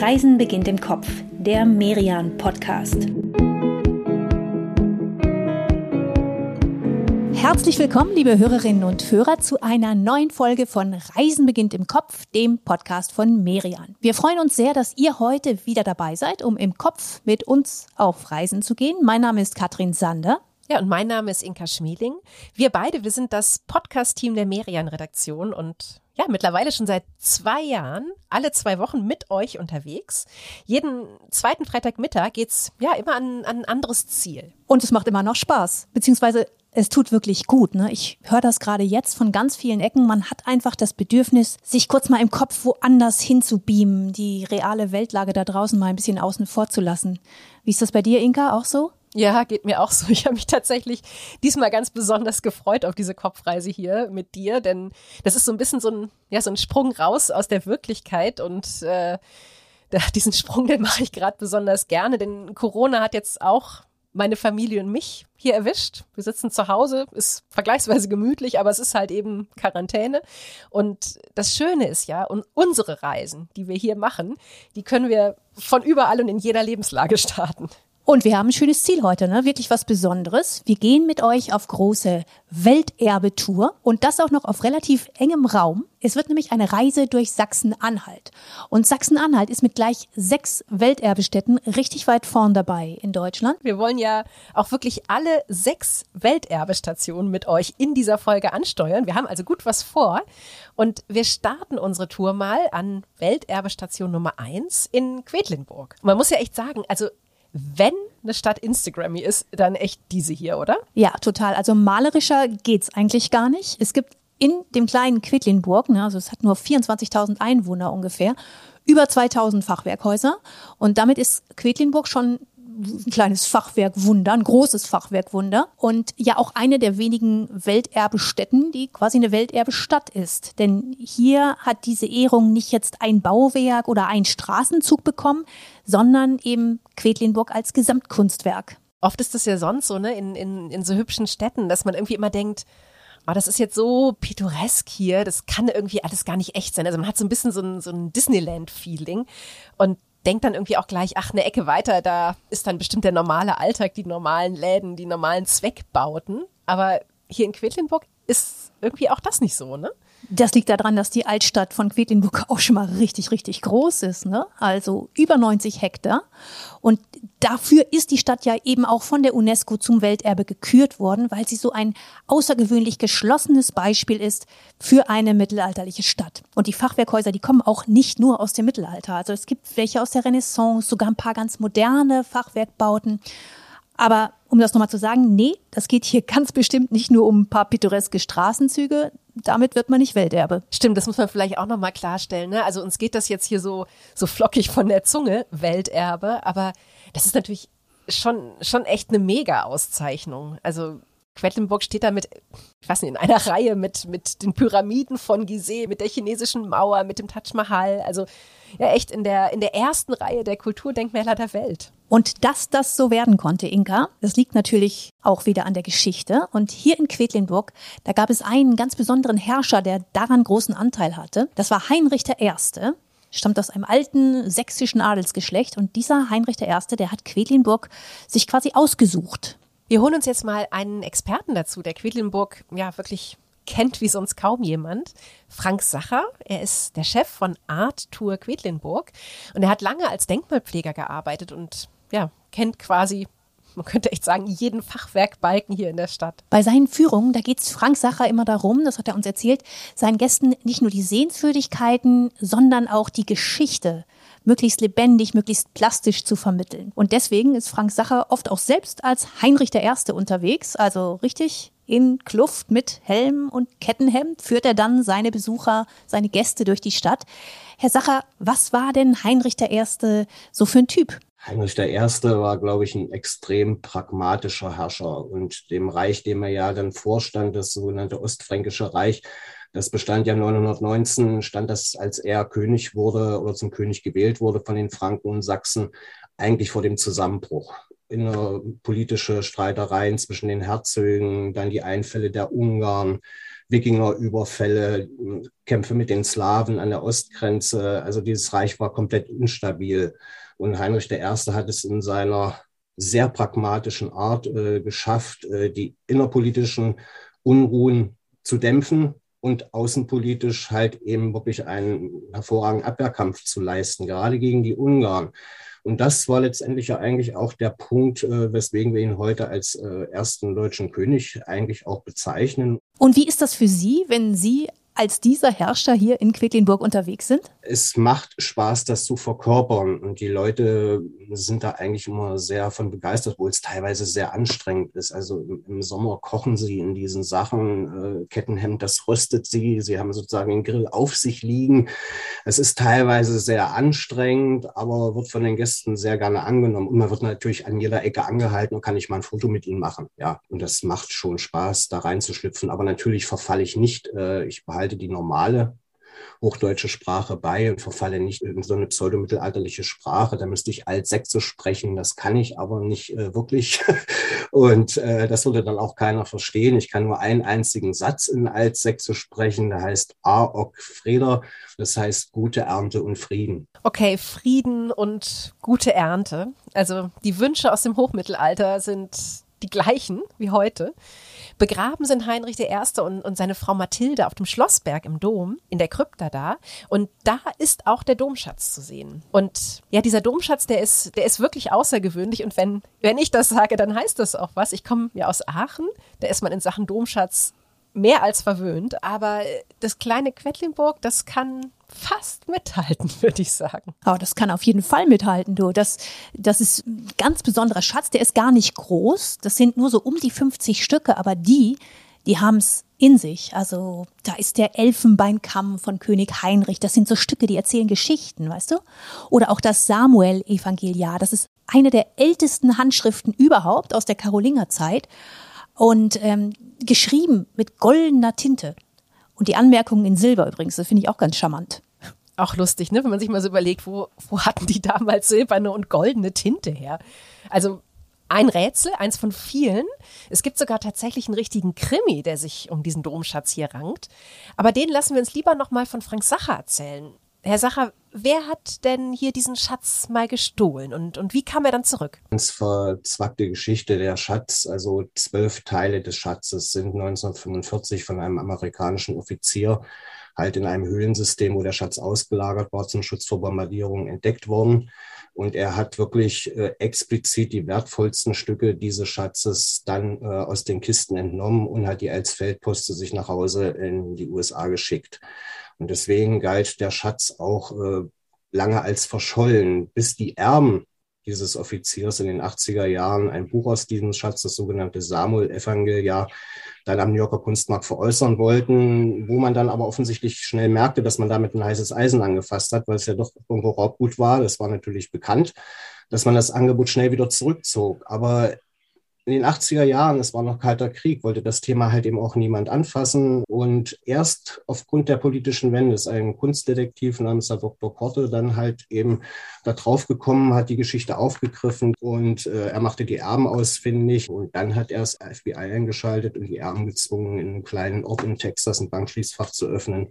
Reisen beginnt im Kopf, der Merian Podcast. Herzlich willkommen, liebe Hörerinnen und Hörer, zu einer neuen Folge von Reisen beginnt im Kopf, dem Podcast von Merian. Wir freuen uns sehr, dass ihr heute wieder dabei seid, um im Kopf mit uns auf Reisen zu gehen. Mein Name ist Katrin Sander. Ja, und mein Name ist Inka Schmeling. Wir beide, wir sind das Podcast-Team der Merian-Redaktion und ja, mittlerweile schon seit zwei Jahren, alle zwei Wochen mit euch unterwegs. Jeden zweiten Freitagmittag geht's ja immer an, an ein anderes Ziel. Und es macht immer noch Spaß, beziehungsweise es tut wirklich gut. Ne? Ich höre das gerade jetzt von ganz vielen Ecken. Man hat einfach das Bedürfnis, sich kurz mal im Kopf woanders hinzubeamen, die reale Weltlage da draußen mal ein bisschen außen vor zu lassen. Wie ist das bei dir, Inka, auch so? Ja, geht mir auch so. Ich habe mich tatsächlich diesmal ganz besonders gefreut auf diese Kopfreise hier mit dir, denn das ist so ein bisschen so ein, ja, so ein Sprung raus aus der Wirklichkeit und äh, diesen Sprung, den mache ich gerade besonders gerne, denn Corona hat jetzt auch meine Familie und mich hier erwischt. Wir sitzen zu Hause, ist vergleichsweise gemütlich, aber es ist halt eben Quarantäne. Und das Schöne ist ja, und unsere Reisen, die wir hier machen, die können wir von überall und in jeder Lebenslage starten. Und wir haben ein schönes Ziel heute, ne? Wirklich was Besonderes. Wir gehen mit euch auf große Welterbetour und das auch noch auf relativ engem Raum. Es wird nämlich eine Reise durch Sachsen-Anhalt. Und Sachsen-Anhalt ist mit gleich sechs Welterbestätten richtig weit vorn dabei in Deutschland. Wir wollen ja auch wirklich alle sechs Welterbestationen mit euch in dieser Folge ansteuern. Wir haben also gut was vor. Und wir starten unsere Tour mal an Welterbestation Nummer eins in Quedlinburg. Man muss ja echt sagen, also wenn eine Stadt Instagrammy ist, dann echt diese hier, oder? Ja, total. Also malerischer geht's eigentlich gar nicht. Es gibt in dem kleinen Quedlinburg, ne, also es hat nur 24.000 Einwohner ungefähr, über 2000 Fachwerkhäuser und damit ist Quedlinburg schon ein kleines Fachwerkwunder, ein großes Fachwerkwunder und ja auch eine der wenigen Welterbestätten, die quasi eine Welterbestadt ist. Denn hier hat diese Ehrung nicht jetzt ein Bauwerk oder ein Straßenzug bekommen, sondern eben Quedlinburg als Gesamtkunstwerk. Oft ist es ja sonst so, ne, in, in, in so hübschen Städten, dass man irgendwie immer denkt, oh, das ist jetzt so pittoresk hier, das kann irgendwie alles gar nicht echt sein. Also man hat so ein bisschen so ein, so ein Disneyland-Feeling. Und denkt dann irgendwie auch gleich, ach, eine Ecke weiter, da ist dann bestimmt der normale Alltag, die normalen Läden, die normalen Zweckbauten. Aber hier in Quedlinburg ist irgendwie auch das nicht so, ne? Das liegt daran, dass die Altstadt von Quedlinburg auch schon mal richtig, richtig groß ist, ne? Also über 90 Hektar. Und dafür ist die Stadt ja eben auch von der UNESCO zum Welterbe gekürt worden, weil sie so ein außergewöhnlich geschlossenes Beispiel ist für eine mittelalterliche Stadt. Und die Fachwerkhäuser, die kommen auch nicht nur aus dem Mittelalter. Also es gibt welche aus der Renaissance, sogar ein paar ganz moderne Fachwerkbauten. Aber um das nochmal zu sagen, nee, das geht hier ganz bestimmt nicht nur um ein paar pittoreske Straßenzüge. Damit wird man nicht Welterbe. Stimmt, das muss man vielleicht auch nochmal klarstellen. Ne? Also uns geht das jetzt hier so, so flockig von der Zunge, Welterbe. Aber das ist natürlich schon, schon echt eine Mega-Auszeichnung. Also Quedlinburg steht da mit, ich weiß nicht, in einer Reihe mit, mit den Pyramiden von Gizeh, mit der chinesischen Mauer, mit dem Taj Mahal. Also ja, echt in der, in der ersten Reihe der Kulturdenkmäler der Welt. Und dass das so werden konnte, Inka, das liegt natürlich auch wieder an der Geschichte. Und hier in Quedlinburg, da gab es einen ganz besonderen Herrscher, der daran großen Anteil hatte. Das war Heinrich I., stammt aus einem alten sächsischen Adelsgeschlecht. Und dieser Heinrich I., der hat Quedlinburg sich quasi ausgesucht. Wir holen uns jetzt mal einen Experten dazu, der Quedlinburg ja wirklich kennt wie sonst kaum jemand. Frank Sacher, er ist der Chef von Art Tour Quedlinburg und er hat lange als Denkmalpfleger gearbeitet und ja, kennt quasi man könnte echt sagen, jeden Fachwerkbalken hier in der Stadt. Bei seinen Führungen, da geht es Frank Sacher immer darum, das hat er uns erzählt, seinen Gästen nicht nur die Sehenswürdigkeiten, sondern auch die Geschichte möglichst lebendig, möglichst plastisch zu vermitteln. Und deswegen ist Frank Sacher oft auch selbst als Heinrich Erste unterwegs, also richtig in Kluft mit Helm und Kettenhemd führt er dann seine Besucher, seine Gäste durch die Stadt. Herr Sacher, was war denn Heinrich Erste so für ein Typ? Heinrich Erste war, glaube ich, ein extrem pragmatischer Herrscher und dem Reich, dem er ja dann vorstand, das sogenannte Ostfränkische Reich, das bestand ja 919, stand das, als er König wurde oder zum König gewählt wurde von den Franken und Sachsen, eigentlich vor dem Zusammenbruch. Innerpolitische Streitereien zwischen den Herzögen, dann die Einfälle der Ungarn, Wikingerüberfälle, Kämpfe mit den Slawen an der Ostgrenze. Also dieses Reich war komplett instabil. Und Heinrich I. hat es in seiner sehr pragmatischen Art äh, geschafft, äh, die innerpolitischen Unruhen zu dämpfen und außenpolitisch halt eben wirklich einen hervorragenden Abwehrkampf zu leisten, gerade gegen die Ungarn. Und das war letztendlich ja eigentlich auch der Punkt, äh, weswegen wir ihn heute als äh, ersten deutschen König eigentlich auch bezeichnen. Und wie ist das für Sie, wenn Sie als dieser Herrscher hier in Quedlinburg unterwegs sind? Es macht Spaß, das zu verkörpern. Und die Leute sind da eigentlich immer sehr von begeistert, obwohl es teilweise sehr anstrengend ist. Also im, Sommer kochen sie in diesen Sachen. Äh, Kettenhemd, das röstet sie. Sie haben sozusagen den Grill auf sich liegen. Es ist teilweise sehr anstrengend, aber wird von den Gästen sehr gerne angenommen. Und man wird natürlich an jeder Ecke angehalten und kann ich mal ein Foto mit ihnen machen. Ja, und das macht schon Spaß, da reinzuschlüpfen. Aber natürlich verfalle ich nicht. Äh, ich behalte behalte die normale hochdeutsche Sprache bei und verfalle nicht in so eine pseudomittelalterliche Sprache. Da müsste ich Altsächsisch sprechen. Das kann ich aber nicht äh, wirklich. und äh, das würde dann auch keiner verstehen. Ich kann nur einen einzigen Satz in Altsächsisch sprechen. Der heißt Aok Freder. Das heißt gute Ernte und Frieden. Okay, Frieden und gute Ernte. Also die Wünsche aus dem Hochmittelalter sind die gleichen wie heute. Begraben sind Heinrich I. Und, und seine Frau Mathilde auf dem Schlossberg im Dom, in der Krypta da. Und da ist auch der Domschatz zu sehen. Und ja, dieser Domschatz, der ist, der ist wirklich außergewöhnlich. Und wenn, wenn ich das sage, dann heißt das auch was. Ich komme ja aus Aachen. Da ist man in Sachen Domschatz mehr als verwöhnt. Aber das kleine Quedlinburg, das kann fast mithalten, würde ich sagen. Oh, das kann auf jeden Fall mithalten, du. Das, das ist ein ganz besonderer Schatz. Der ist gar nicht groß. Das sind nur so um die 50 Stücke, aber die, die haben es in sich. Also da ist der Elfenbeinkamm von König Heinrich. Das sind so Stücke, die erzählen Geschichten, weißt du? Oder auch das Samuel-Evangeliar. Das ist eine der ältesten Handschriften überhaupt aus der Karolingerzeit und ähm, geschrieben mit goldener Tinte. Und die Anmerkungen in Silber übrigens, das finde ich auch ganz charmant. Auch lustig, ne? wenn man sich mal so überlegt, wo, wo hatten die damals silberne und goldene Tinte her? Also ein Rätsel, eins von vielen. Es gibt sogar tatsächlich einen richtigen Krimi, der sich um diesen Domschatz hier rankt. Aber den lassen wir uns lieber nochmal von Frank Sacher erzählen. Herr Sacher, wer hat denn hier diesen Schatz mal gestohlen und, und wie kam er dann zurück? Ganz verzwackte Geschichte. Der Schatz, also zwölf Teile des Schatzes, sind 1945 von einem amerikanischen Offizier halt in einem Höhlensystem, wo der Schatz ausgelagert war, zum Schutz vor Bombardierungen entdeckt worden. Und er hat wirklich äh, explizit die wertvollsten Stücke dieses Schatzes dann äh, aus den Kisten entnommen und hat die als Feldpost zu sich nach Hause in die USA geschickt. Und deswegen galt der Schatz auch äh, lange als verschollen, bis die Erben dieses Offiziers in den 80er Jahren ein Buch aus diesem Schatz, das sogenannte Samuel-Evangeliar, dann am New Yorker Kunstmarkt veräußern wollten, wo man dann aber offensichtlich schnell merkte, dass man damit ein heißes Eisen angefasst hat, weil es ja doch irgendwo Raubgut war. Das war natürlich bekannt, dass man das Angebot schnell wieder zurückzog. Aber in den 80er Jahren, es war noch kalter Krieg, wollte das Thema halt eben auch niemand anfassen. Und erst aufgrund der politischen Wende ist ein Kunstdetektiv namens Herr Dr. Korte dann halt eben da drauf gekommen, hat die Geschichte aufgegriffen und äh, er machte die Erben ausfindig. Und dann hat er das FBI eingeschaltet und die Erben gezwungen, in einem kleinen Ort in Texas ein Bankschließfach zu öffnen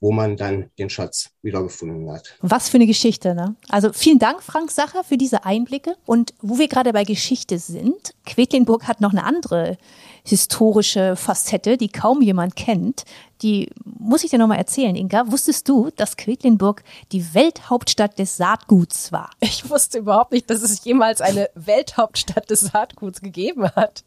wo man dann den Schatz wiedergefunden hat. Was für eine Geschichte, ne? Also vielen Dank, Frank Sacher, für diese Einblicke. Und wo wir gerade bei Geschichte sind, Quedlinburg hat noch eine andere historische Facette, die kaum jemand kennt. Die muss ich dir nochmal erzählen, Inga. Wusstest du, dass Quedlinburg die Welthauptstadt des Saatguts war? Ich wusste überhaupt nicht, dass es jemals eine Welthauptstadt des Saatguts gegeben hat.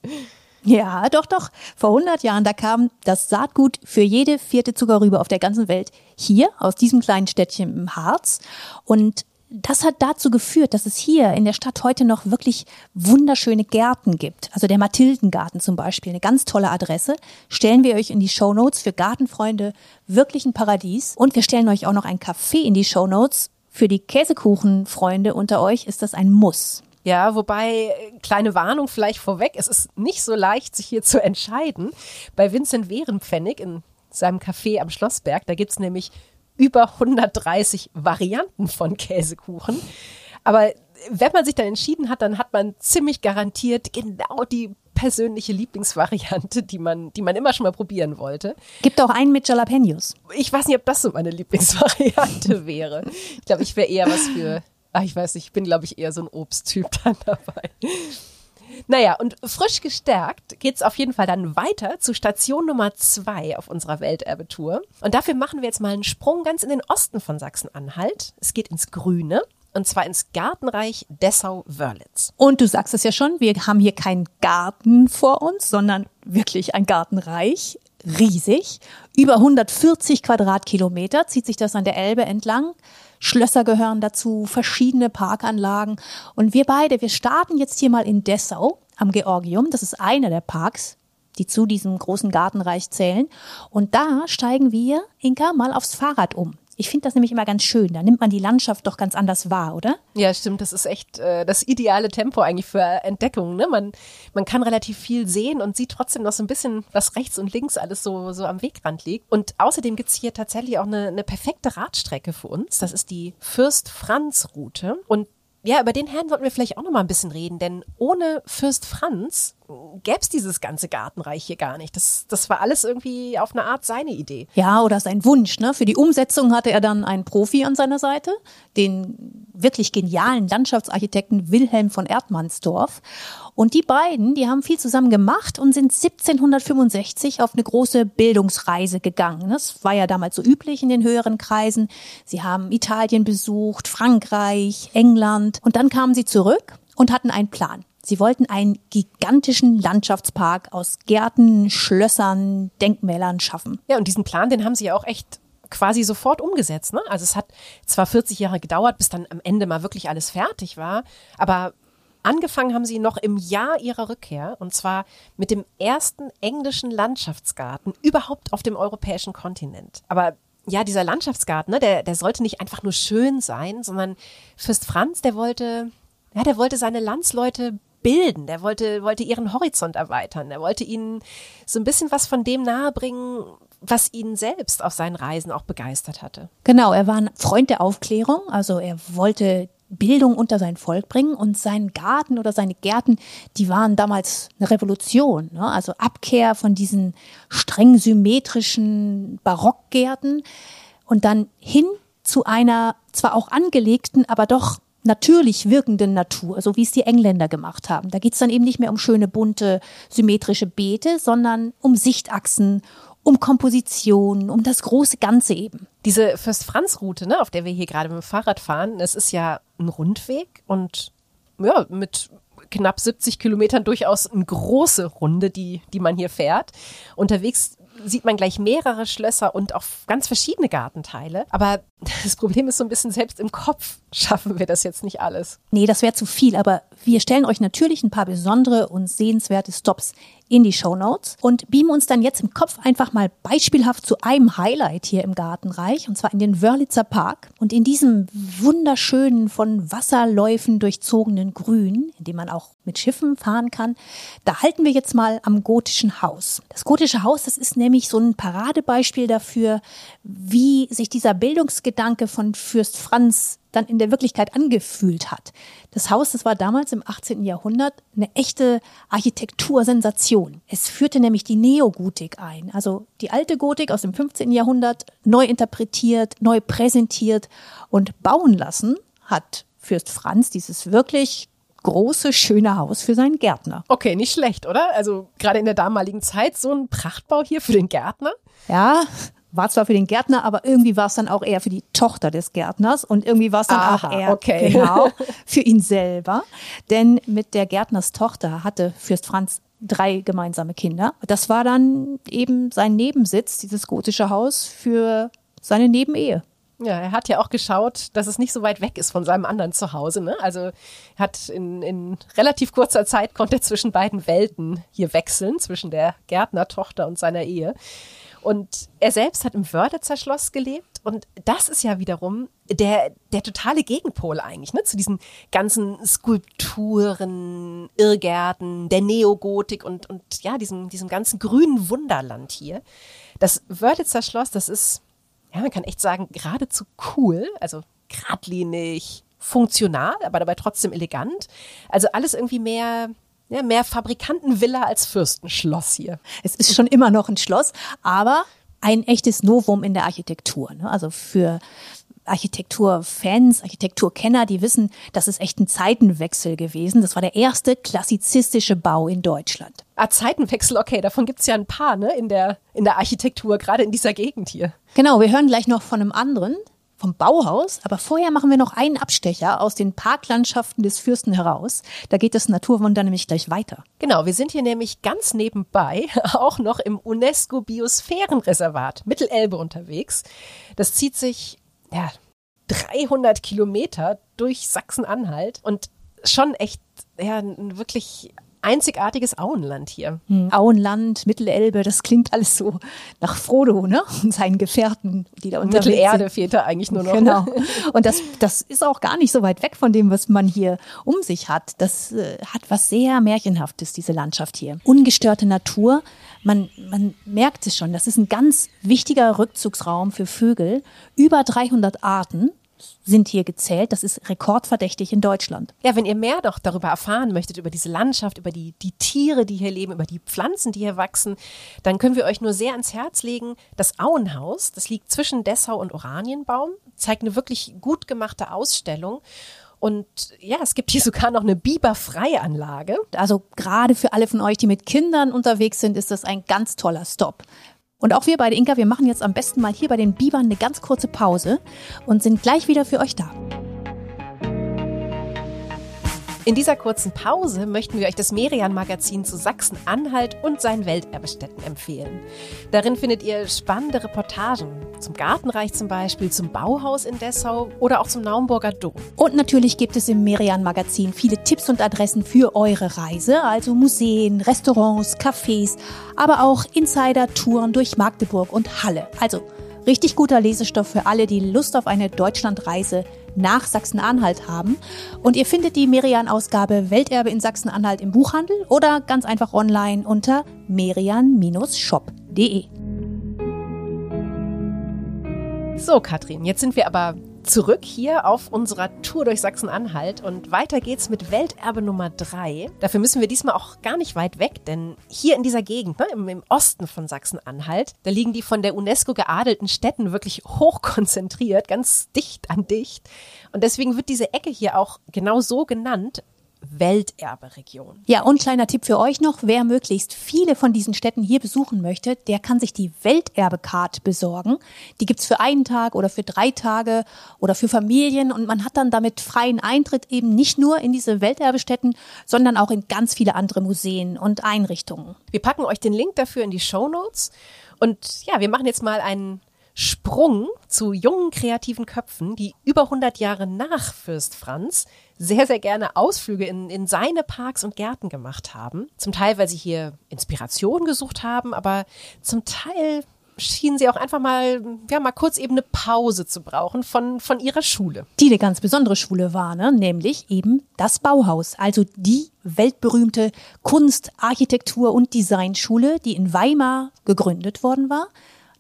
Ja, doch, doch. Vor 100 Jahren, da kam das Saatgut für jede vierte Zuckerrübe auf der ganzen Welt hier aus diesem kleinen Städtchen im Harz. Und das hat dazu geführt, dass es hier in der Stadt heute noch wirklich wunderschöne Gärten gibt. Also der Mathildengarten zum Beispiel, eine ganz tolle Adresse. Stellen wir euch in die Show Notes für Gartenfreunde wirklich ein Paradies. Und wir stellen euch auch noch ein Café in die Show Notes. Für die Käsekuchenfreunde unter euch ist das ein Muss. Ja, wobei, kleine Warnung vielleicht vorweg, es ist nicht so leicht, sich hier zu entscheiden. Bei Vincent Wehrenpfennig in seinem Café am Schlossberg, da gibt's nämlich über 130 Varianten von Käsekuchen. Aber wenn man sich dann entschieden hat, dann hat man ziemlich garantiert genau die persönliche Lieblingsvariante, die man, die man immer schon mal probieren wollte. Gibt auch einen mit Jalapenos. Ich weiß nicht, ob das so meine Lieblingsvariante wäre. Ich glaube, ich wäre eher was für, ach, ich weiß nicht, ich bin, glaube ich, eher so ein Obsttyp dann dabei. Naja, und frisch gestärkt geht's auf jeden Fall dann weiter zu Station Nummer zwei auf unserer Welterbetour. Und dafür machen wir jetzt mal einen Sprung ganz in den Osten von Sachsen-Anhalt. Es geht ins Grüne. Und zwar ins Gartenreich Dessau-Wörlitz. Und du sagst es ja schon, wir haben hier keinen Garten vor uns, sondern wirklich ein Gartenreich. Riesig. Über 140 Quadratkilometer zieht sich das an der Elbe entlang. Schlösser gehören dazu, verschiedene Parkanlagen. Und wir beide, wir starten jetzt hier mal in Dessau am Georgium. Das ist einer der Parks, die zu diesem großen Gartenreich zählen. Und da steigen wir, Inka, mal aufs Fahrrad um. Ich finde das nämlich immer ganz schön. Da nimmt man die Landschaft doch ganz anders wahr, oder? Ja, stimmt. Das ist echt äh, das ideale Tempo eigentlich für Entdeckung. Ne? Man, man kann relativ viel sehen und sieht trotzdem noch so ein bisschen, was rechts und links alles so, so am Wegrand liegt. Und außerdem gibt's hier tatsächlich auch eine, eine perfekte Radstrecke für uns. Das ist die Fürst-Franz-Route. Und ja, über den Herrn wollten wir vielleicht auch noch mal ein bisschen reden, denn ohne Fürst Franz gäbe es dieses ganze Gartenreich hier gar nicht. Das, das war alles irgendwie auf eine Art seine Idee. Ja, oder sein Wunsch. Ne? Für die Umsetzung hatte er dann einen Profi an seiner Seite, den wirklich genialen Landschaftsarchitekten Wilhelm von Erdmannsdorf. Und die beiden, die haben viel zusammen gemacht und sind 1765 auf eine große Bildungsreise gegangen. Das war ja damals so üblich in den höheren Kreisen. Sie haben Italien besucht, Frankreich, England und dann kamen sie zurück und hatten einen Plan. Sie wollten einen gigantischen Landschaftspark aus Gärten, Schlössern, Denkmälern schaffen. Ja, und diesen Plan, den haben sie ja auch echt quasi sofort umgesetzt. Ne? Also es hat zwar 40 Jahre gedauert, bis dann am Ende mal wirklich alles fertig war, aber angefangen haben sie noch im Jahr ihrer Rückkehr und zwar mit dem ersten englischen Landschaftsgarten überhaupt auf dem europäischen Kontinent. Aber ja, dieser Landschaftsgarten, ne, der, der sollte nicht einfach nur schön sein, sondern Fürst Franz, der wollte, ja, der wollte seine Landsleute bilden, der wollte, wollte ihren Horizont erweitern, er wollte ihnen so ein bisschen was von dem nahebringen, was ihn selbst auf seinen Reisen auch begeistert hatte. Genau, er war ein Freund der Aufklärung, also er wollte Bildung unter sein Volk bringen und sein Garten oder seine Gärten, die waren damals eine Revolution. Ne? Also Abkehr von diesen streng symmetrischen Barockgärten und dann hin zu einer zwar auch angelegten, aber doch natürlich wirkenden Natur, so wie es die Engländer gemacht haben. Da geht es dann eben nicht mehr um schöne, bunte, symmetrische Beete, sondern um Sichtachsen, um Komposition, um das große Ganze eben. Diese Fürst-Franz-Route, ne, auf der wir hier gerade mit dem Fahrrad fahren, das ist ja ein Rundweg und ja, mit knapp 70 Kilometern durchaus eine große Runde, die, die man hier fährt. Unterwegs sieht man gleich mehrere Schlösser und auch ganz verschiedene Gartenteile. Aber das Problem ist so ein bisschen, selbst im Kopf schaffen wir das jetzt nicht alles. Nee, das wäre zu viel, aber wir stellen euch natürlich ein paar besondere und sehenswerte Stops in die Show Notes und beamen uns dann jetzt im Kopf einfach mal beispielhaft zu einem Highlight hier im Gartenreich und zwar in den Wörlitzer Park und in diesem wunderschönen von Wasserläufen durchzogenen Grün, in dem man auch mit Schiffen fahren kann. Da halten wir jetzt mal am gotischen Haus. Das gotische Haus, das ist nämlich so ein Paradebeispiel dafür, wie sich dieser Bildungsgedanke von Fürst Franz dann in der Wirklichkeit angefühlt hat. Das Haus, das war damals im 18. Jahrhundert eine echte Architektursensation. Es führte nämlich die Neogotik ein, also die alte Gotik aus dem 15. Jahrhundert neu interpretiert, neu präsentiert und bauen lassen hat Fürst Franz dieses wirklich große, schöne Haus für seinen Gärtner. Okay, nicht schlecht, oder? Also gerade in der damaligen Zeit so ein Prachtbau hier für den Gärtner. Ja, war zwar für den Gärtner, aber irgendwie war es dann auch eher für die Tochter des Gärtners und irgendwie war es dann Aha, auch eher okay. genau für ihn selber. Denn mit der Gärtnerstochter hatte Fürst Franz drei gemeinsame Kinder. Das war dann eben sein Nebensitz, dieses gotische Haus für seine Nebenehe. Ja, er hat ja auch geschaut, dass es nicht so weit weg ist von seinem anderen Zuhause. Ne? Also hat in, in relativ kurzer Zeit konnte er zwischen beiden Welten hier wechseln, zwischen der Gärtnertochter und seiner Ehe. Und er selbst hat im Wörlitzer Schloss gelebt und das ist ja wiederum der, der totale Gegenpol eigentlich, ne, zu diesen ganzen Skulpturen, Irrgärten, der Neogotik und, und ja, diesem, diesem ganzen grünen Wunderland hier. Das Wörlitzer Schloss, das ist, ja, man kann echt sagen, geradezu cool, also geradlinig, funktional, aber dabei trotzdem elegant. Also alles irgendwie mehr, ja, mehr Fabrikantenvilla als Fürstenschloss hier. Es ist schon immer noch ein Schloss, aber ein echtes Novum in der Architektur. Ne? Also für Architekturfans, Architekturkenner, die wissen, das ist echt ein Zeitenwechsel gewesen. Das war der erste klassizistische Bau in Deutschland. Ah, Zeitenwechsel, okay, davon gibt's ja ein paar ne? in, der, in der Architektur, gerade in dieser Gegend hier. Genau, wir hören gleich noch von einem anderen, vom Bauhaus, aber vorher machen wir noch einen Abstecher aus den Parklandschaften des Fürsten heraus. Da geht das Naturwunder nämlich gleich weiter. Genau, wir sind hier nämlich ganz nebenbei auch noch im UNESCO Biosphärenreservat Mittelelbe unterwegs. Das zieht sich ja, 300 Kilometer durch Sachsen-Anhalt und schon echt ja, wirklich einzigartiges Auenland hier. Hm. Auenland, Mittelelbe, das klingt alles so nach Frodo, ne? Und seinen Gefährten, die da unterwegs Mittelerde sind. fehlt da eigentlich nur noch. Genau. Und das, das ist auch gar nicht so weit weg von dem, was man hier um sich hat. Das äh, hat was sehr Märchenhaftes, diese Landschaft hier. Ungestörte Natur. Man, man merkt es schon. Das ist ein ganz wichtiger Rückzugsraum für Vögel. Über 300 Arten sind hier gezählt. Das ist rekordverdächtig in Deutschland. Ja, wenn ihr mehr doch darüber erfahren möchtet, über diese Landschaft, über die, die Tiere, die hier leben, über die Pflanzen, die hier wachsen, dann können wir euch nur sehr ans Herz legen. Das Auenhaus, das liegt zwischen Dessau und Oranienbaum, zeigt eine wirklich gut gemachte Ausstellung. Und ja, es gibt hier sogar noch eine Biberfreianlage. Also gerade für alle von euch, die mit Kindern unterwegs sind, ist das ein ganz toller Stop. Und auch wir beide, Inka, wir machen jetzt am besten mal hier bei den Bibern eine ganz kurze Pause und sind gleich wieder für euch da. In dieser kurzen Pause möchten wir euch das Merian-Magazin zu Sachsen-Anhalt und seinen Welterbestätten empfehlen. Darin findet ihr spannende Reportagen zum Gartenreich zum Beispiel, zum Bauhaus in Dessau oder auch zum Naumburger Dom. Und natürlich gibt es im Merian-Magazin viele Tipps und Adressen für eure Reise, also Museen, Restaurants, Cafés, aber auch Insider-Touren durch Magdeburg und Halle. Also richtig guter Lesestoff für alle, die Lust auf eine Deutschlandreise nach Sachsen-Anhalt haben. Und ihr findet die Merian-Ausgabe Welterbe in Sachsen-Anhalt im Buchhandel oder ganz einfach online unter merian-shop.de. So, Katrin, jetzt sind wir aber zurück hier auf unserer Tour durch Sachsen-Anhalt und weiter geht's mit Welterbe Nummer drei. Dafür müssen wir diesmal auch gar nicht weit weg, denn hier in dieser Gegend, ne, im, im Osten von Sachsen-Anhalt, da liegen die von der UNESCO geadelten Städten wirklich hoch konzentriert, ganz dicht an dicht. Und deswegen wird diese Ecke hier auch genau so genannt, Welterberegion. Ja, und kleiner Tipp für euch noch, wer möglichst viele von diesen Städten hier besuchen möchte, der kann sich die Welterbecard besorgen. Die gibt's für einen Tag oder für drei Tage oder für Familien und man hat dann damit freien Eintritt eben nicht nur in diese Welterbestätten, sondern auch in ganz viele andere Museen und Einrichtungen. Wir packen euch den Link dafür in die Show Notes und ja, wir machen jetzt mal einen Sprung zu jungen kreativen Köpfen, die über 100 Jahre nach Fürst Franz sehr, sehr gerne Ausflüge in, in seine Parks und Gärten gemacht haben. Zum Teil, weil sie hier Inspiration gesucht haben, aber zum Teil schienen sie auch einfach mal, ja, mal kurz eben eine Pause zu brauchen von, von ihrer Schule. Die eine ganz besondere Schule war, ne? nämlich eben das Bauhaus, also die weltberühmte Kunst, Architektur und Designschule, die in Weimar gegründet worden war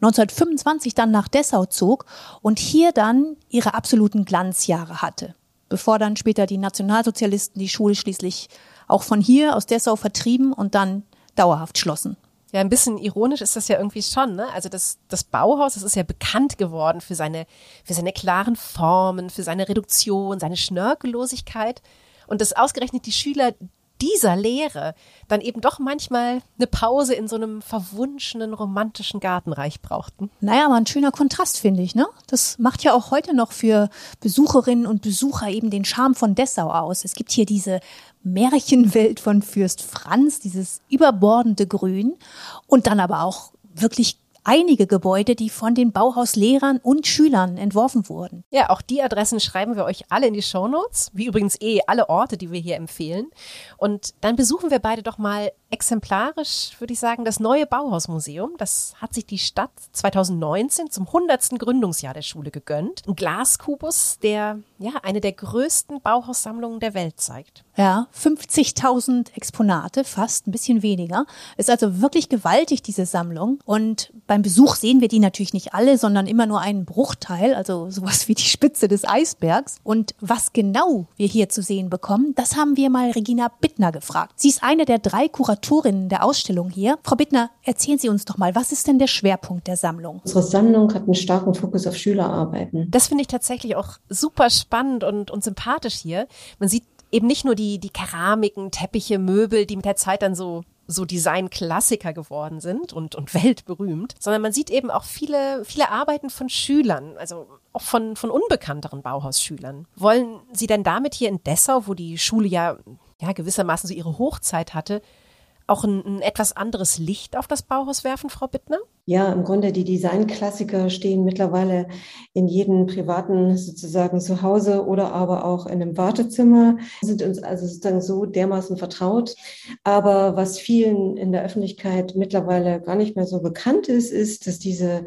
1925 dann nach Dessau zog und hier dann ihre absoluten Glanzjahre hatte, bevor dann später die Nationalsozialisten die Schule schließlich auch von hier aus Dessau vertrieben und dann dauerhaft schlossen. Ja, ein bisschen ironisch ist das ja irgendwie schon, ne? Also das, das Bauhaus, das ist ja bekannt geworden für seine, für seine klaren Formen, für seine Reduktion, seine Schnörkellosigkeit. Und dass ausgerechnet die Schüler dieser Lehre dann eben doch manchmal eine Pause in so einem verwunschenen romantischen Gartenreich brauchten. Naja, aber ein schöner Kontrast, finde ich, ne? Das macht ja auch heute noch für Besucherinnen und Besucher eben den Charme von Dessau aus. Es gibt hier diese Märchenwelt von Fürst Franz, dieses überbordende Grün und dann aber auch wirklich einige Gebäude, die von den Bauhauslehrern und Schülern entworfen wurden. Ja, auch die Adressen schreiben wir euch alle in die Shownotes, wie übrigens eh alle Orte, die wir hier empfehlen. Und dann besuchen wir beide doch mal exemplarisch, würde ich sagen, das neue Bauhausmuseum. Das hat sich die Stadt 2019 zum 100. Gründungsjahr der Schule gegönnt. Ein Glaskubus, der ja eine der größten Bauhaussammlungen der Welt zeigt. Ja, 50.000 Exponate, fast ein bisschen weniger. Ist also wirklich gewaltig, diese Sammlung. Und beim Besuch sehen wir die natürlich nicht alle, sondern immer nur einen Bruchteil, also sowas wie die Spitze des Eisbergs. Und was genau wir hier zu sehen bekommen, das haben wir mal Regina Bittner gefragt. Sie ist eine der drei Kuratorinnen der Ausstellung hier. Frau Bittner, erzählen Sie uns doch mal, was ist denn der Schwerpunkt der Sammlung? Unsere Sammlung hat einen starken Fokus auf Schülerarbeiten. Das finde ich tatsächlich auch super spannend und, und sympathisch hier. Man sieht eben nicht nur die, die Keramiken, Teppiche, Möbel, die mit der Zeit dann so so Designklassiker geworden sind und, und weltberühmt, sondern man sieht eben auch viele, viele Arbeiten von Schülern, also auch von, von unbekannteren Bauhausschülern. Wollen Sie denn damit hier in Dessau, wo die Schule ja, ja gewissermaßen so ihre Hochzeit hatte, auch ein, ein, etwas anderes Licht auf das Bauhaus werfen, Frau Bittner? Ja, im Grunde die Designklassiker stehen mittlerweile in jedem privaten sozusagen Zuhause oder aber auch in einem Wartezimmer, sind uns also sozusagen so dermaßen vertraut. Aber was vielen in der Öffentlichkeit mittlerweile gar nicht mehr so bekannt ist, ist, dass diese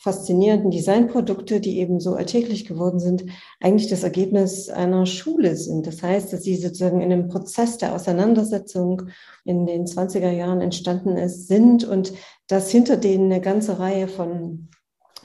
faszinierenden Designprodukte, die eben so alltäglich geworden sind, eigentlich das Ergebnis einer Schule sind. Das heißt, dass sie sozusagen in einem Prozess der Auseinandersetzung in den 20er Jahren entstanden ist, sind und dass hinter denen eine ganze Reihe von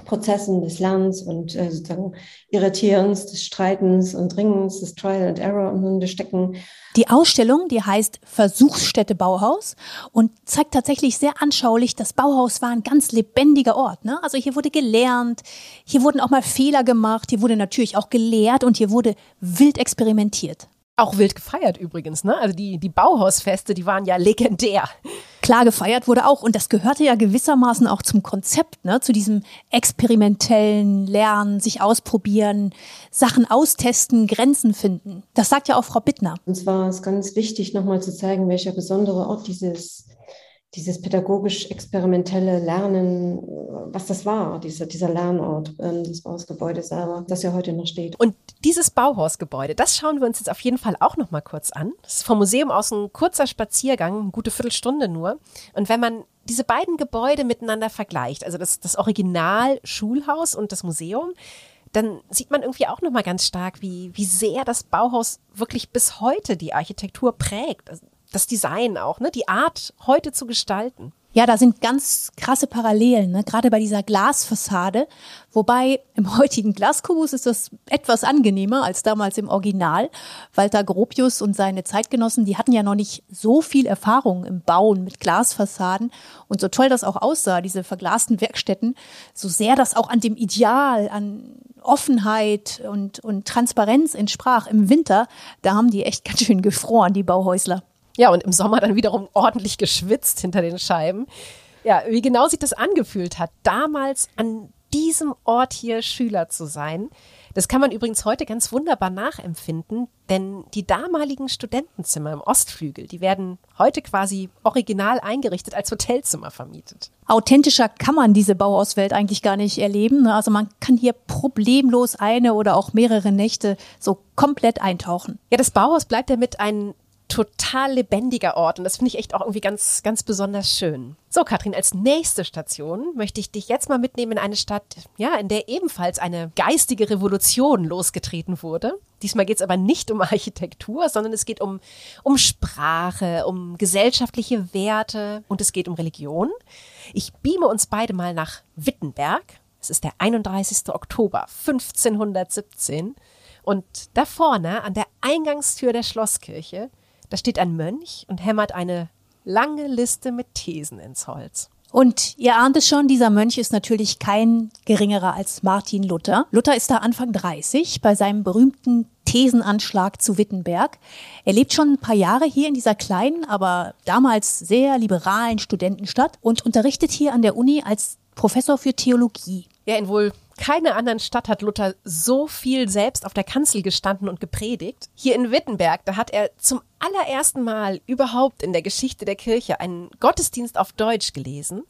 Prozessen des Lernens und äh, sozusagen Irritierens, des Streitens und Ringens, des Trial and Error im Grunde stecken. Die Ausstellung, die heißt Versuchsstätte Bauhaus und zeigt tatsächlich sehr anschaulich, das Bauhaus war ein ganz lebendiger Ort. Ne? Also hier wurde gelernt, hier wurden auch mal Fehler gemacht, hier wurde natürlich auch gelehrt und hier wurde wild experimentiert. Auch wild gefeiert übrigens, ne? Also die, die Bauhausfeste, die waren ja legendär. Klar gefeiert wurde auch, und das gehörte ja gewissermaßen auch zum Konzept, ne? zu diesem experimentellen Lernen, sich ausprobieren, Sachen austesten, Grenzen finden. Das sagt ja auch Frau Bittner. Und zwar ist ganz wichtig, nochmal zu zeigen, welcher besondere Ort dieses dieses pädagogisch-experimentelle Lernen, was das war, dieser, dieser Lernort ähm, des Bauhausgebäudes selber, das ja heute noch steht. Und dieses Bauhausgebäude, das schauen wir uns jetzt auf jeden Fall auch noch mal kurz an. Das ist vom Museum aus ein kurzer Spaziergang, eine gute Viertelstunde nur. Und wenn man diese beiden Gebäude miteinander vergleicht, also das, das Original Schulhaus und das Museum, dann sieht man irgendwie auch noch mal ganz stark, wie, wie sehr das Bauhaus wirklich bis heute die Architektur prägt. Also das Design auch, ne? die Art, heute zu gestalten. Ja, da sind ganz krasse Parallelen, ne? gerade bei dieser Glasfassade. Wobei im heutigen Glaskubus ist das etwas angenehmer als damals im Original. Walter Gropius und seine Zeitgenossen, die hatten ja noch nicht so viel Erfahrung im Bauen mit Glasfassaden. Und so toll das auch aussah, diese verglasten Werkstätten, so sehr das auch an dem Ideal, an Offenheit und, und Transparenz entsprach im Winter, da haben die echt ganz schön gefroren, die Bauhäusler. Ja, und im Sommer dann wiederum ordentlich geschwitzt hinter den Scheiben. Ja, wie genau sich das angefühlt hat, damals an diesem Ort hier Schüler zu sein. Das kann man übrigens heute ganz wunderbar nachempfinden, denn die damaligen Studentenzimmer im Ostflügel, die werden heute quasi original eingerichtet als Hotelzimmer vermietet. Authentischer kann man diese Bauhauswelt eigentlich gar nicht erleben. Ne? Also man kann hier problemlos eine oder auch mehrere Nächte so komplett eintauchen. Ja, das Bauhaus bleibt damit ein total lebendiger Ort und das finde ich echt auch irgendwie ganz, ganz besonders schön. So, Katrin, als nächste Station möchte ich dich jetzt mal mitnehmen in eine Stadt, ja, in der ebenfalls eine geistige Revolution losgetreten wurde. Diesmal geht es aber nicht um Architektur, sondern es geht um, um Sprache, um gesellschaftliche Werte und es geht um Religion. Ich beame uns beide mal nach Wittenberg. Es ist der 31. Oktober 1517. Und da vorne an der Eingangstür der Schlosskirche da steht ein Mönch und hämmert eine lange Liste mit Thesen ins Holz. Und ihr ahnt es schon, dieser Mönch ist natürlich kein geringerer als Martin Luther. Luther ist da Anfang 30 bei seinem berühmten Thesenanschlag zu Wittenberg. Er lebt schon ein paar Jahre hier in dieser kleinen, aber damals sehr liberalen Studentenstadt und unterrichtet hier an der Uni als Professor für Theologie. Ja, in wohl keiner anderen Stadt hat Luther so viel selbst auf der Kanzel gestanden und gepredigt. Hier in Wittenberg, da hat er zum allerersten Mal überhaupt in der Geschichte der Kirche einen Gottesdienst auf Deutsch gelesen.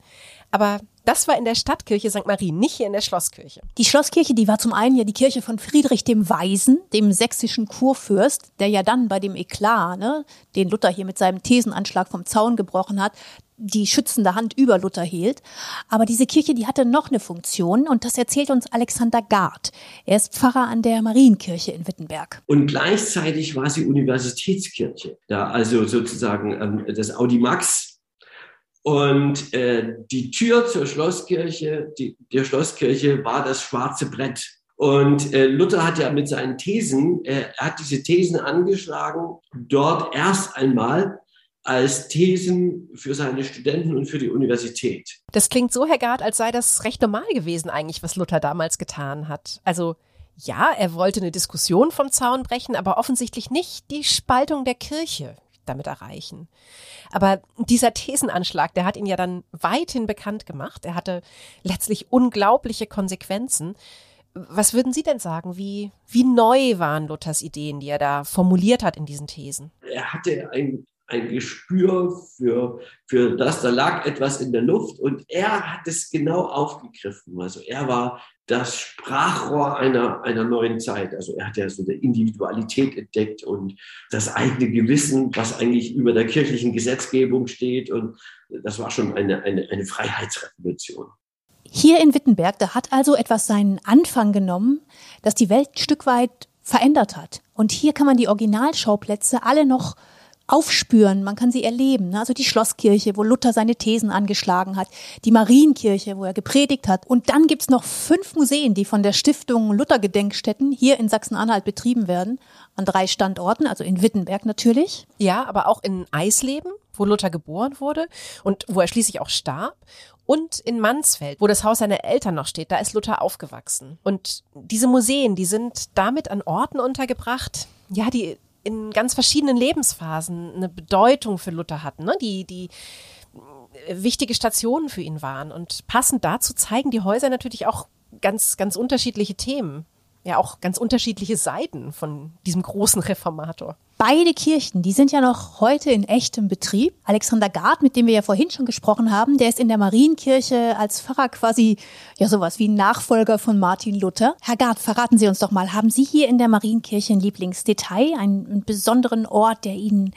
Aber Das war in der Stadtkirche St. Marie, nicht hier in der Schlosskirche. Die Schlosskirche, die war zum einen ja die Kirche von Friedrich dem Weisen, dem sächsischen Kurfürst, der ja dann bei dem Eklat, ne, den Luther hier mit seinem Thesenanschlag vom Zaun gebrochen hat, die schützende Hand über Luther hielt. Aber diese Kirche, die hatte noch eine Funktion und das erzählt uns Alexander Gard. Er ist Pfarrer an der Marienkirche in Wittenberg. Und gleichzeitig war sie Universitätskirche, da also sozusagen ähm, das Audimax und äh, die Tür zur Schlosskirche, die, der Schlosskirche war das schwarze Brett. Und äh, Luther hat ja mit seinen Thesen, äh, er hat diese Thesen angeschlagen, dort erst einmal als Thesen für seine Studenten und für die Universität. Das klingt so, Herr Gard, als sei das recht normal gewesen eigentlich, was Luther damals getan hat. Also ja, er wollte eine Diskussion vom Zaun brechen, aber offensichtlich nicht die Spaltung der Kirche damit erreichen. Aber dieser Thesenanschlag, der hat ihn ja dann weithin bekannt gemacht. Er hatte letztlich unglaubliche Konsequenzen. Was würden Sie denn sagen? Wie, wie neu waren Luthers Ideen, die er da formuliert hat in diesen Thesen? Er hatte ein ein Gespür für, für das, da lag etwas in der Luft und er hat es genau aufgegriffen. Also er war das Sprachrohr einer, einer neuen Zeit. Also er hat ja so eine Individualität entdeckt und das eigene Gewissen, was eigentlich über der kirchlichen Gesetzgebung steht. Und das war schon eine, eine, eine Freiheitsrevolution. Hier in Wittenberg, da hat also etwas seinen Anfang genommen, das die Welt ein Stück weit verändert hat. Und hier kann man die Originalschauplätze alle noch aufspüren, man kann sie erleben. Ne? Also die Schlosskirche, wo Luther seine Thesen angeschlagen hat, die Marienkirche, wo er gepredigt hat. Und dann gibt's noch fünf Museen, die von der Stiftung Luther-Gedenkstätten hier in Sachsen-Anhalt betrieben werden, an drei Standorten, also in Wittenberg natürlich. Ja, aber auch in Eisleben, wo Luther geboren wurde und wo er schließlich auch starb. Und in Mansfeld, wo das Haus seiner Eltern noch steht, da ist Luther aufgewachsen. Und diese Museen, die sind damit an Orten untergebracht, ja, die in ganz verschiedenen Lebensphasen eine Bedeutung für Luther hatten, ne? die, die äh, wichtige Stationen für ihn waren. Und passend dazu zeigen die Häuser natürlich auch ganz, ganz unterschiedliche Themen ja auch ganz unterschiedliche Seiten von diesem großen Reformator. Beide Kirchen, die sind ja noch heute in echtem Betrieb. Alexander Gard, mit dem wir ja vorhin schon gesprochen haben, der ist in der Marienkirche als Pfarrer quasi ja sowas wie Nachfolger von Martin Luther. Herr Gard, verraten Sie uns doch mal, haben Sie hier in der Marienkirche ein Lieblingsdetail, einen, einen besonderen Ort, der Ihnen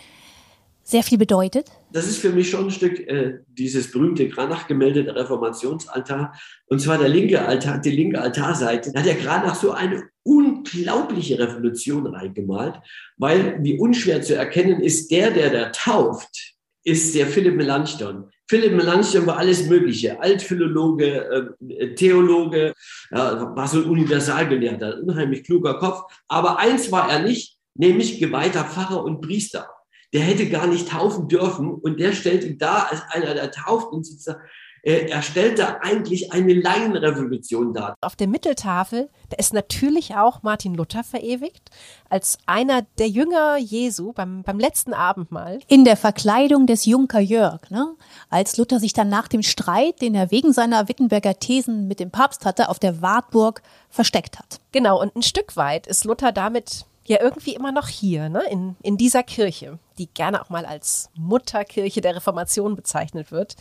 sehr viel bedeutet? Das ist für mich schon ein Stück äh, dieses berühmte Granach-Gemälde der Reformationsaltar. Und zwar der linke Altar, die linke Altarseite. Da hat der Granach so eine unglaubliche Revolution reingemalt, weil, wie unschwer zu erkennen ist, der, der da tauft, ist der Philipp Melanchthon. Philipp Melanchthon war alles Mögliche. Altphilologe, äh, Theologe, ja, war so ein Universalgelehrter, unheimlich kluger Kopf. Aber eins war er nicht, nämlich geweihter Pfarrer und Priester der hätte gar nicht taufen dürfen und der stellt ihn da als einer, der tauft und sozusagen, äh, er stellt da eigentlich eine Laienrevolution dar. Auf der Mitteltafel, da ist natürlich auch Martin Luther verewigt, als einer der Jünger Jesu beim, beim letzten Abendmahl. In der Verkleidung des Junker Jörg, ne? als Luther sich dann nach dem Streit, den er wegen seiner Wittenberger Thesen mit dem Papst hatte, auf der Wartburg versteckt hat. Genau, und ein Stück weit ist Luther damit ja irgendwie immer noch hier, ne? in, in dieser Kirche, die gerne auch mal als Mutterkirche der Reformation bezeichnet wird.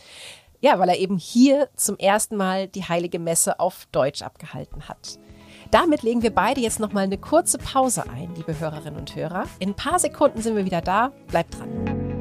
Ja, weil er eben hier zum ersten Mal die heilige Messe auf Deutsch abgehalten hat. Damit legen wir beide jetzt noch mal eine kurze Pause ein, liebe Hörerinnen und Hörer. In ein paar Sekunden sind wir wieder da. Bleibt dran.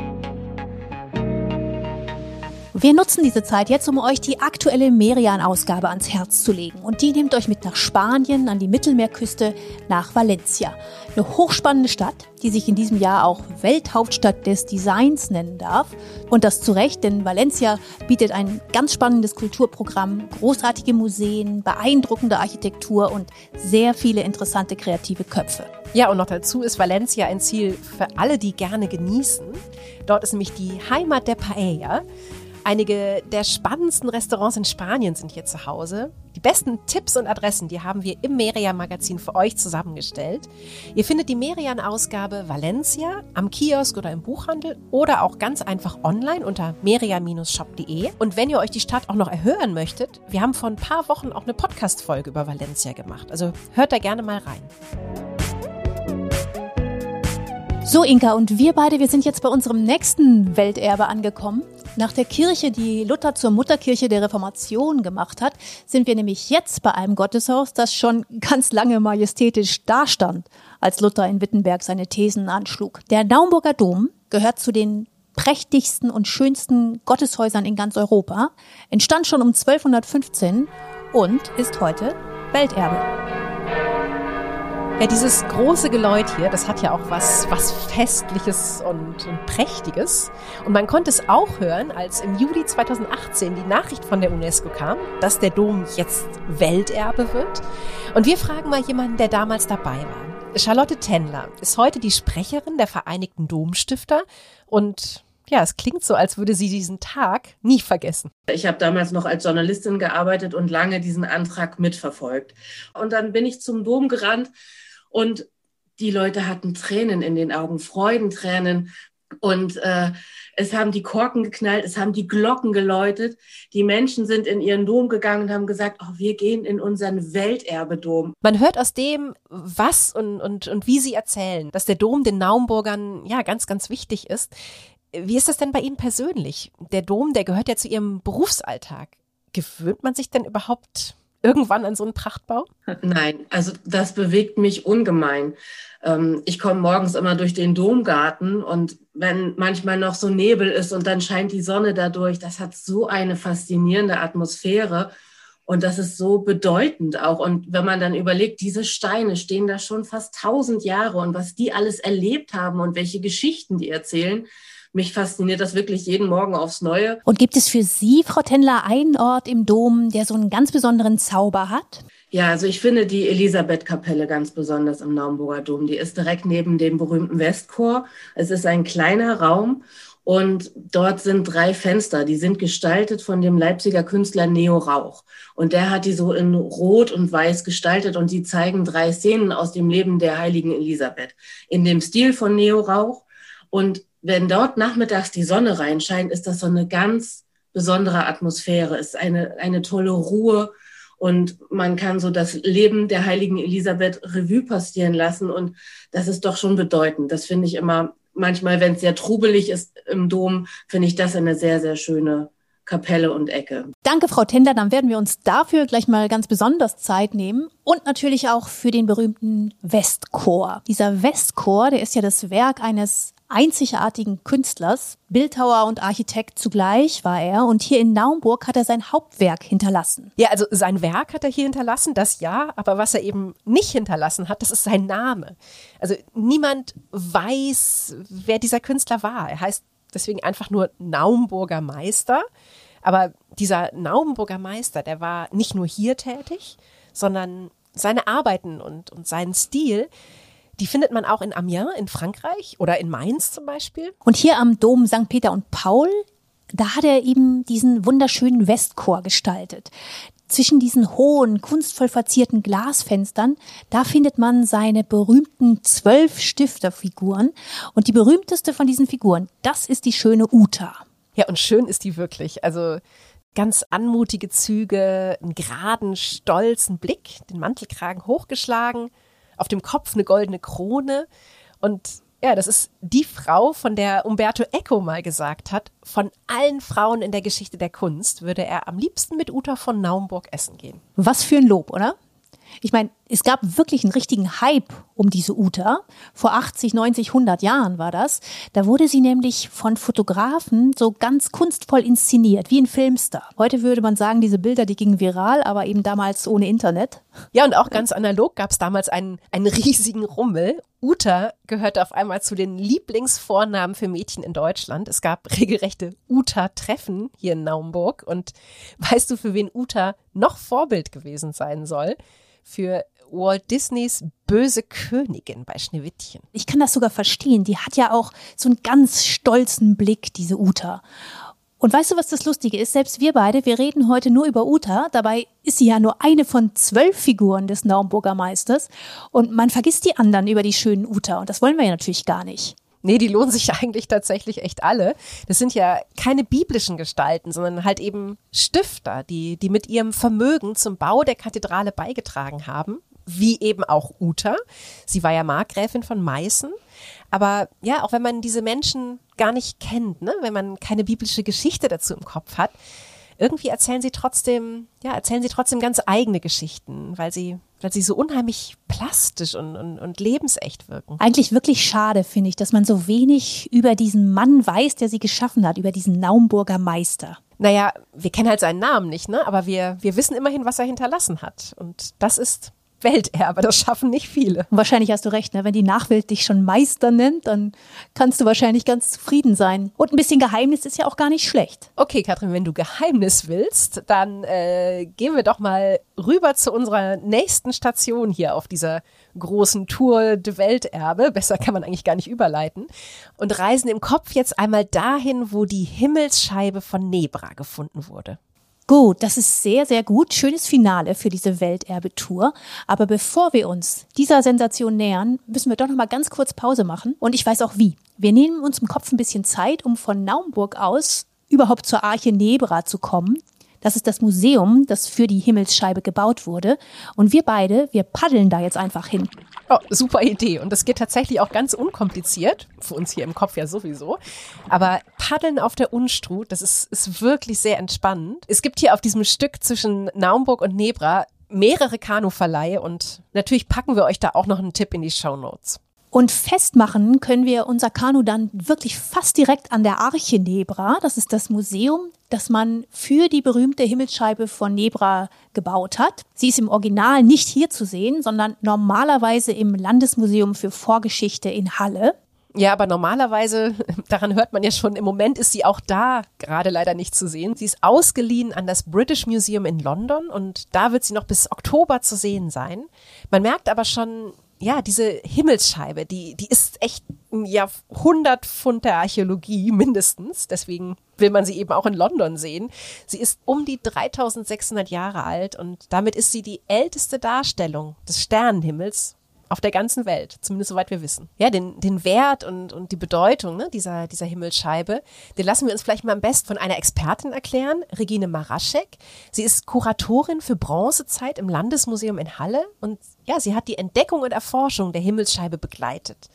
Wir nutzen diese Zeit jetzt, um euch die aktuelle Merian-Ausgabe ans Herz zu legen. Und die nimmt euch mit nach Spanien, an die Mittelmeerküste, nach Valencia. Eine hochspannende Stadt, die sich in diesem Jahr auch Welthauptstadt des Designs nennen darf. Und das zu Recht, denn Valencia bietet ein ganz spannendes Kulturprogramm, großartige Museen, beeindruckende Architektur und sehr viele interessante kreative Köpfe. Ja, und noch dazu ist Valencia ein Ziel für alle, die gerne genießen. Dort ist nämlich die Heimat der Paella. Einige der spannendsten Restaurants in Spanien sind hier zu Hause. Die besten Tipps und Adressen, die haben wir im Merian-Magazin für euch zusammengestellt. Ihr findet die Merian-Ausgabe Valencia am Kiosk oder im Buchhandel oder auch ganz einfach online unter merian-shop.de. Und wenn ihr euch die Stadt auch noch erhören möchtet, wir haben vor ein paar Wochen auch eine Podcast-Folge über Valencia gemacht. Also hört da gerne mal rein. So, Inka, und wir beide, wir sind jetzt bei unserem nächsten Welterbe angekommen. Nach der Kirche, die Luther zur Mutterkirche der Reformation gemacht hat, sind wir nämlich jetzt bei einem Gotteshaus, das schon ganz lange majestätisch dastand, als Luther in Wittenberg seine Thesen anschlug. Der Naumburger Dom gehört zu den prächtigsten und schönsten Gotteshäusern in ganz Europa, entstand schon um 1215 und ist heute Welterbe. Ja, dieses große Geläut hier, das hat ja auch was, was Festliches und, und Prächtiges. Und man konnte es auch hören, als im Juli 2018 die Nachricht von der UNESCO kam, dass der Dom jetzt Welterbe wird. Und wir fragen mal jemanden, der damals dabei war. Charlotte Tendler ist heute die Sprecherin der Vereinigten Domstifter und ja, es klingt so, als würde sie diesen Tag nie vergessen. Ich habe damals noch als Journalistin gearbeitet und lange diesen Antrag mitverfolgt. Und dann bin ich zum Dom gerannt und die Leute hatten Tränen in den Augen, Freudentränen. Und äh, es haben die Korken geknallt, es haben die Glocken geläutet. Die Menschen sind in ihren Dom gegangen und haben gesagt, oh, wir gehen in unseren Welterbedom. Man hört aus dem, was und, und, und wie sie erzählen, dass der Dom den Naumburgern ja ganz, ganz wichtig ist. Wie ist das denn bei Ihnen persönlich? Der Dom, der gehört ja zu Ihrem Berufsalltag. Gewöhnt man sich denn überhaupt irgendwann an so einen Prachtbau? Nein, also das bewegt mich ungemein. Ähm, ich komme morgens immer durch den Domgarten und wenn manchmal noch so Nebel ist und dann scheint die Sonne dadurch, das hat so eine faszinierende Atmosphäre. Und das ist so bedeutend auch. Und wenn man dann überlegt, diese Steine stehen da schon fast tausend Jahre und was die alles erlebt haben und welche Geschichten die erzählen, mich fasziniert das wirklich jeden Morgen aufs Neue. Und gibt es für Sie, Frau Tendler, einen Ort im Dom, der so einen ganz besonderen Zauber hat? Ja, also ich finde die Elisabethkapelle ganz besonders im Naumburger Dom. Die ist direkt neben dem berühmten Westchor. Es ist ein kleiner Raum und dort sind drei Fenster, die sind gestaltet von dem Leipziger Künstler Neo Rauch. Und der hat die so in Rot und Weiß gestaltet und die zeigen drei Szenen aus dem Leben der heiligen Elisabeth. In dem Stil von Neo Rauch. Und wenn dort nachmittags die Sonne reinscheint, ist das so eine ganz besondere Atmosphäre, ist eine, eine tolle Ruhe und man kann so das Leben der heiligen Elisabeth Revue passieren lassen und das ist doch schon bedeutend. Das finde ich immer, manchmal, wenn es sehr trubelig ist im Dom, finde ich das eine sehr, sehr schöne Kapelle und Ecke. Danke, Frau Tender. Dann werden wir uns dafür gleich mal ganz besonders Zeit nehmen und natürlich auch für den berühmten Westchor. Dieser Westchor, der ist ja das Werk eines einzigartigen Künstlers, Bildhauer und Architekt zugleich war er und hier in Naumburg hat er sein Hauptwerk hinterlassen. Ja, also sein Werk hat er hier hinterlassen, das ja, aber was er eben nicht hinterlassen hat, das ist sein Name. Also niemand weiß, wer dieser Künstler war. Er heißt deswegen einfach nur Naumburger Meister. Aber dieser Naumburger Meister, der war nicht nur hier tätig, sondern seine Arbeiten und, und seinen Stil, die findet man auch in Amiens in Frankreich oder in Mainz zum Beispiel. Und hier am Dom St. Peter und Paul, da hat er eben diesen wunderschönen Westchor gestaltet. Zwischen diesen hohen, kunstvoll verzierten Glasfenstern, da findet man seine berühmten zwölf Stifterfiguren. Und die berühmteste von diesen Figuren, das ist die schöne Uta. Ja, und schön ist die wirklich. Also ganz anmutige Züge, einen geraden, stolzen Blick, den Mantelkragen hochgeschlagen, auf dem Kopf eine goldene Krone. Und ja, das ist die Frau, von der Umberto Eco mal gesagt hat, von allen Frauen in der Geschichte der Kunst würde er am liebsten mit Uta von Naumburg essen gehen. Was für ein Lob, oder? Ich meine, es gab wirklich einen richtigen Hype um diese Uta. Vor 80, 90, 100 Jahren war das. Da wurde sie nämlich von Fotografen so ganz kunstvoll inszeniert, wie ein Filmstar. Heute würde man sagen, diese Bilder, die gingen viral, aber eben damals ohne Internet. Ja, und auch ganz analog gab es damals einen, einen riesigen Rummel. Uta gehörte auf einmal zu den Lieblingsvornamen für Mädchen in Deutschland. Es gab regelrechte Uta-Treffen hier in Naumburg. Und weißt du, für wen Uta noch Vorbild gewesen sein soll? Für Walt Disneys böse Königin bei Schneewittchen. Ich kann das sogar verstehen. Die hat ja auch so einen ganz stolzen Blick, diese Uta. Und weißt du, was das Lustige ist? Selbst wir beide, wir reden heute nur über Uta. Dabei ist sie ja nur eine von zwölf Figuren des Naumburger Meisters. Und man vergisst die anderen über die schönen Uta. Und das wollen wir ja natürlich gar nicht. Nee, die lohnen sich eigentlich tatsächlich echt alle. Das sind ja keine biblischen Gestalten, sondern halt eben Stifter, die, die mit ihrem Vermögen zum Bau der Kathedrale beigetragen haben. Wie eben auch Uta. Sie war ja Markgräfin von Meißen. Aber ja, auch wenn man diese Menschen gar nicht kennt, ne? wenn man keine biblische Geschichte dazu im Kopf hat, irgendwie erzählen sie trotzdem, ja, erzählen sie trotzdem ganz eigene Geschichten, weil sie, weil sie so unheimlich plastisch und, und, und lebensecht wirken. Eigentlich wirklich schade, finde ich, dass man so wenig über diesen Mann weiß, der sie geschaffen hat, über diesen Naumburger Meister. Naja, wir kennen halt seinen Namen nicht, ne? Aber wir, wir wissen immerhin, was er hinterlassen hat. Und das ist Welterbe. Das schaffen nicht viele. Und wahrscheinlich hast du recht, ne? wenn die Nachwelt dich schon Meister nennt, dann kannst du wahrscheinlich ganz zufrieden sein. Und ein bisschen Geheimnis ist ja auch gar nicht schlecht. Okay, Katrin, wenn du Geheimnis willst, dann äh, gehen wir doch mal rüber zu unserer nächsten Station hier auf dieser großen Tour de Welterbe. Besser kann man eigentlich gar nicht überleiten. Und reisen im Kopf jetzt einmal dahin, wo die Himmelsscheibe von Nebra gefunden wurde. Gut, das ist sehr, sehr gut. Schönes Finale für diese Welterbe-Tour. Aber bevor wir uns dieser Sensation nähern, müssen wir doch noch mal ganz kurz Pause machen. Und ich weiß auch wie. Wir nehmen uns im Kopf ein bisschen Zeit, um von Naumburg aus überhaupt zur Arche Nebra zu kommen. Das ist das Museum, das für die Himmelsscheibe gebaut wurde. Und wir beide, wir paddeln da jetzt einfach hin. Oh, super Idee. Und das geht tatsächlich auch ganz unkompliziert. Für uns hier im Kopf ja sowieso. Aber Paddeln auf der Unstrut, das ist, ist wirklich sehr entspannend. Es gibt hier auf diesem Stück zwischen Naumburg und Nebra mehrere Kanuverleihe und natürlich packen wir euch da auch noch einen Tipp in die Show Notes. Und festmachen können wir unser Kanu dann wirklich fast direkt an der Arche Nebra. Das ist das Museum, das man für die berühmte Himmelsscheibe von Nebra gebaut hat. Sie ist im Original nicht hier zu sehen, sondern normalerweise im Landesmuseum für Vorgeschichte in Halle. Ja, aber normalerweise, daran hört man ja schon, im Moment ist sie auch da gerade leider nicht zu sehen. Sie ist ausgeliehen an das British Museum in London und da wird sie noch bis Oktober zu sehen sein. Man merkt aber schon, ja, diese Himmelsscheibe, die, die ist echt ja 100 Pfund der Archäologie mindestens. Deswegen will man sie eben auch in London sehen. Sie ist um die 3600 Jahre alt und damit ist sie die älteste Darstellung des Sternenhimmels auf der ganzen Welt, zumindest soweit wir wissen. Ja, den, den Wert und, und die Bedeutung ne, dieser, dieser Himmelsscheibe, den lassen wir uns vielleicht mal am besten von einer Expertin erklären, Regine Maraschek. Sie ist Kuratorin für Bronzezeit im Landesmuseum in Halle und ja, sie hat die Entdeckung und Erforschung der Himmelsscheibe begleitet.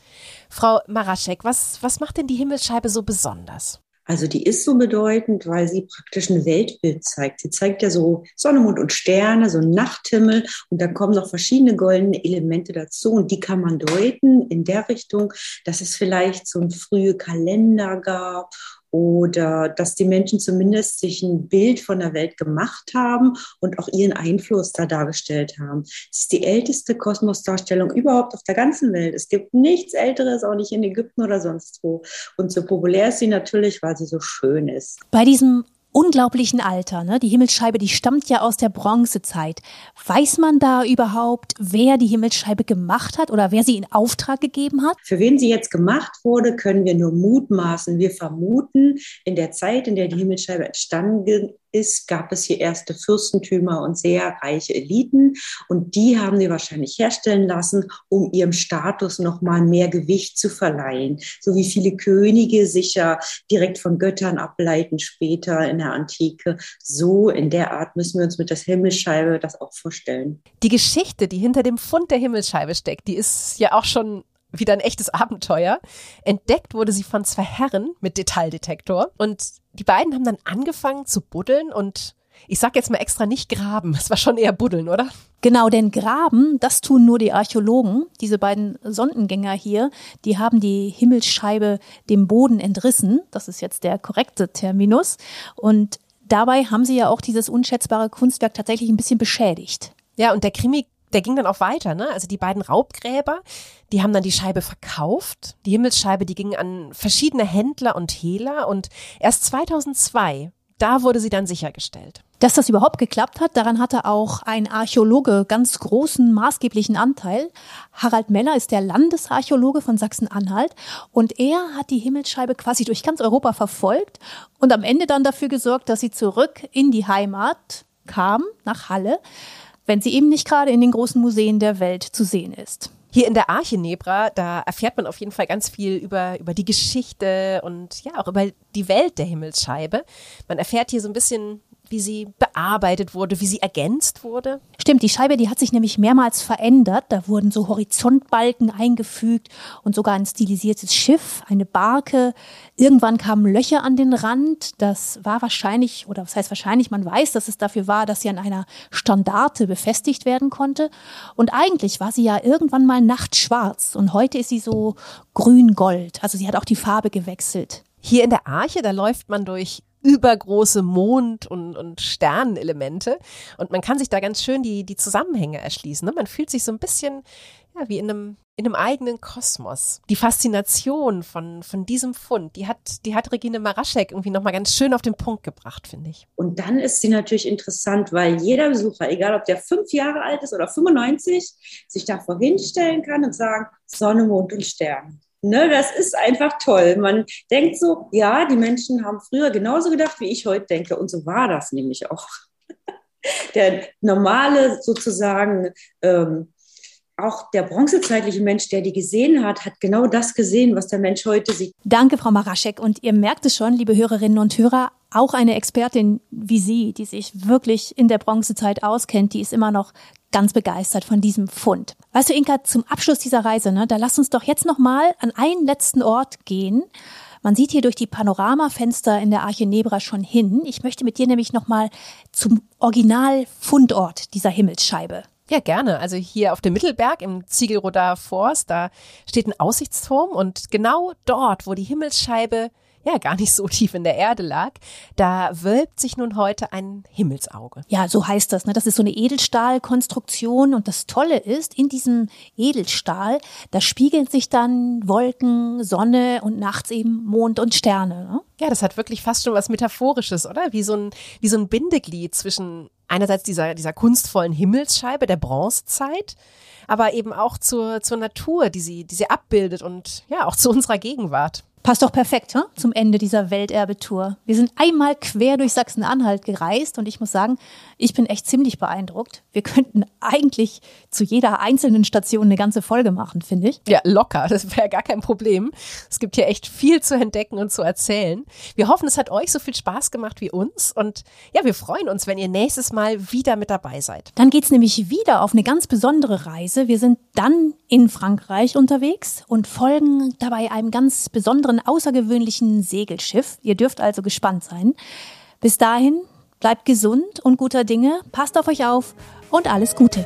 Frau Maraschek, was, was macht denn die Himmelsscheibe so besonders? Also die ist so bedeutend, weil sie praktisch ein Weltbild zeigt. Sie zeigt ja so Sonne, Mond und Sterne, so ein Nachthimmel und dann kommen noch verschiedene goldene Elemente dazu und die kann man deuten in der Richtung, dass es vielleicht so ein frühe Kalender gab oder dass die Menschen zumindest sich ein Bild von der Welt gemacht haben und auch ihren Einfluss da dargestellt haben. Es ist die älteste Kosmosdarstellung überhaupt auf der ganzen Welt. Es gibt nichts Älteres, auch nicht in Ägypten oder sonst wo. Und so populär ist sie natürlich, weil sie so schön ist. Bei diesem unglaublichen Alter. Ne? Die Himmelsscheibe, die stammt ja aus der Bronzezeit. Weiß man da überhaupt, wer die Himmelsscheibe gemacht hat oder wer sie in Auftrag gegeben hat? Für wen sie jetzt gemacht wurde, können wir nur mutmaßen. Wir vermuten, in der Zeit, in der die Himmelsscheibe entstanden ist, gab es hier erste Fürstentümer und sehr reiche Eliten. Und die haben sie wahrscheinlich herstellen lassen, um ihrem Status nochmal mehr Gewicht zu verleihen. So wie viele Könige sich ja direkt von Göttern ableiten später in der Antike. So in der Art müssen wir uns mit der Himmelsscheibe das auch vorstellen. Die Geschichte, die hinter dem Fund der Himmelsscheibe steckt, die ist ja auch schon wieder ein echtes Abenteuer. Entdeckt wurde sie von zwei Herren mit Detaildetektor und die beiden haben dann angefangen zu buddeln und ich sag jetzt mal extra nicht graben. Es war schon eher buddeln, oder? Genau, denn graben, das tun nur die Archäologen. Diese beiden Sondengänger hier, die haben die Himmelsscheibe dem Boden entrissen. Das ist jetzt der korrekte Terminus. Und dabei haben sie ja auch dieses unschätzbare Kunstwerk tatsächlich ein bisschen beschädigt. Ja, und der Krimi der ging dann auch weiter, ne? Also die beiden Raubgräber, die haben dann die Scheibe verkauft. Die Himmelsscheibe, die ging an verschiedene Händler und Hehler und erst 2002, da wurde sie dann sichergestellt. Dass das überhaupt geklappt hat, daran hatte auch ein Archäologe ganz großen maßgeblichen Anteil. Harald Meller ist der Landesarchäologe von Sachsen-Anhalt und er hat die Himmelsscheibe quasi durch ganz Europa verfolgt und am Ende dann dafür gesorgt, dass sie zurück in die Heimat kam, nach Halle wenn sie eben nicht gerade in den großen Museen der Welt zu sehen ist. Hier in der Arche Nebra, da erfährt man auf jeden Fall ganz viel über, über die Geschichte und ja, auch über die Welt der Himmelsscheibe. Man erfährt hier so ein bisschen wie sie bearbeitet wurde, wie sie ergänzt wurde? Stimmt, die Scheibe, die hat sich nämlich mehrmals verändert. Da wurden so Horizontbalken eingefügt und sogar ein stilisiertes Schiff, eine Barke. Irgendwann kamen Löcher an den Rand. Das war wahrscheinlich, oder was heißt wahrscheinlich, man weiß, dass es dafür war, dass sie an einer Standarte befestigt werden konnte. Und eigentlich war sie ja irgendwann mal nachtschwarz und heute ist sie so grün-gold. Also sie hat auch die Farbe gewechselt. Hier in der Arche, da läuft man durch übergroße Mond- und, und Sternenelemente. Und man kann sich da ganz schön die, die Zusammenhänge erschließen. Ne? Man fühlt sich so ein bisschen ja, wie in einem, in einem eigenen Kosmos. Die Faszination von, von diesem Fund, die hat, die hat Regine Maraschek irgendwie nochmal ganz schön auf den Punkt gebracht, finde ich. Und dann ist sie natürlich interessant, weil jeder Besucher, egal ob der fünf Jahre alt ist oder 95, sich davor hinstellen kann und sagen, Sonne, Mond und Sterne. Ne, das ist einfach toll. Man denkt so, ja, die Menschen haben früher genauso gedacht, wie ich heute denke. Und so war das nämlich auch. Der normale sozusagen, ähm, auch der bronzezeitliche Mensch, der die gesehen hat, hat genau das gesehen, was der Mensch heute sieht. Danke, Frau Maraschek. Und ihr merkt es schon, liebe Hörerinnen und Hörer, auch eine Expertin wie Sie, die sich wirklich in der Bronzezeit auskennt, die ist immer noch ganz begeistert von diesem Fund. Weißt du, Inka, zum Abschluss dieser Reise, ne, da lass uns doch jetzt noch mal an einen letzten Ort gehen. Man sieht hier durch die Panoramafenster in der Arche Nebra schon hin. Ich möchte mit dir nämlich noch mal zum Originalfundort dieser Himmelsscheibe. Ja, gerne. Also hier auf dem Mittelberg im Ziegelroder Forst, da steht ein Aussichtsturm und genau dort, wo die Himmelsscheibe ja gar nicht so tief in der Erde lag, da wölbt sich nun heute ein Himmelsauge. Ja, so heißt das. Ne? Das ist so eine Edelstahlkonstruktion und das Tolle ist, in diesem Edelstahl, da spiegeln sich dann Wolken, Sonne und nachts eben Mond und Sterne. Ne? Ja, das hat wirklich fast schon was Metaphorisches, oder? Wie so ein, wie so ein Bindeglied zwischen einerseits dieser, dieser kunstvollen Himmelsscheibe der Bronzezeit, aber eben auch zur, zur Natur, die sie, die sie abbildet und ja, auch zu unserer Gegenwart. Passt doch perfekt hm? zum Ende dieser Welterbetour. Wir sind einmal quer durch Sachsen-Anhalt gereist und ich muss sagen, ich bin echt ziemlich beeindruckt. Wir könnten eigentlich zu jeder einzelnen Station eine ganze Folge machen, finde ich. Ja, locker. Das wäre gar kein Problem. Es gibt hier echt viel zu entdecken und zu erzählen. Wir hoffen, es hat euch so viel Spaß gemacht wie uns und ja, wir freuen uns, wenn ihr nächstes Mal wieder mit dabei seid. Dann geht's nämlich wieder auf eine ganz besondere Reise. Wir sind dann in Frankreich unterwegs und folgen dabei einem ganz besonderen anderen außergewöhnlichen Segelschiff. Ihr dürft also gespannt sein. Bis dahin, bleibt gesund und guter Dinge, passt auf euch auf und alles Gute.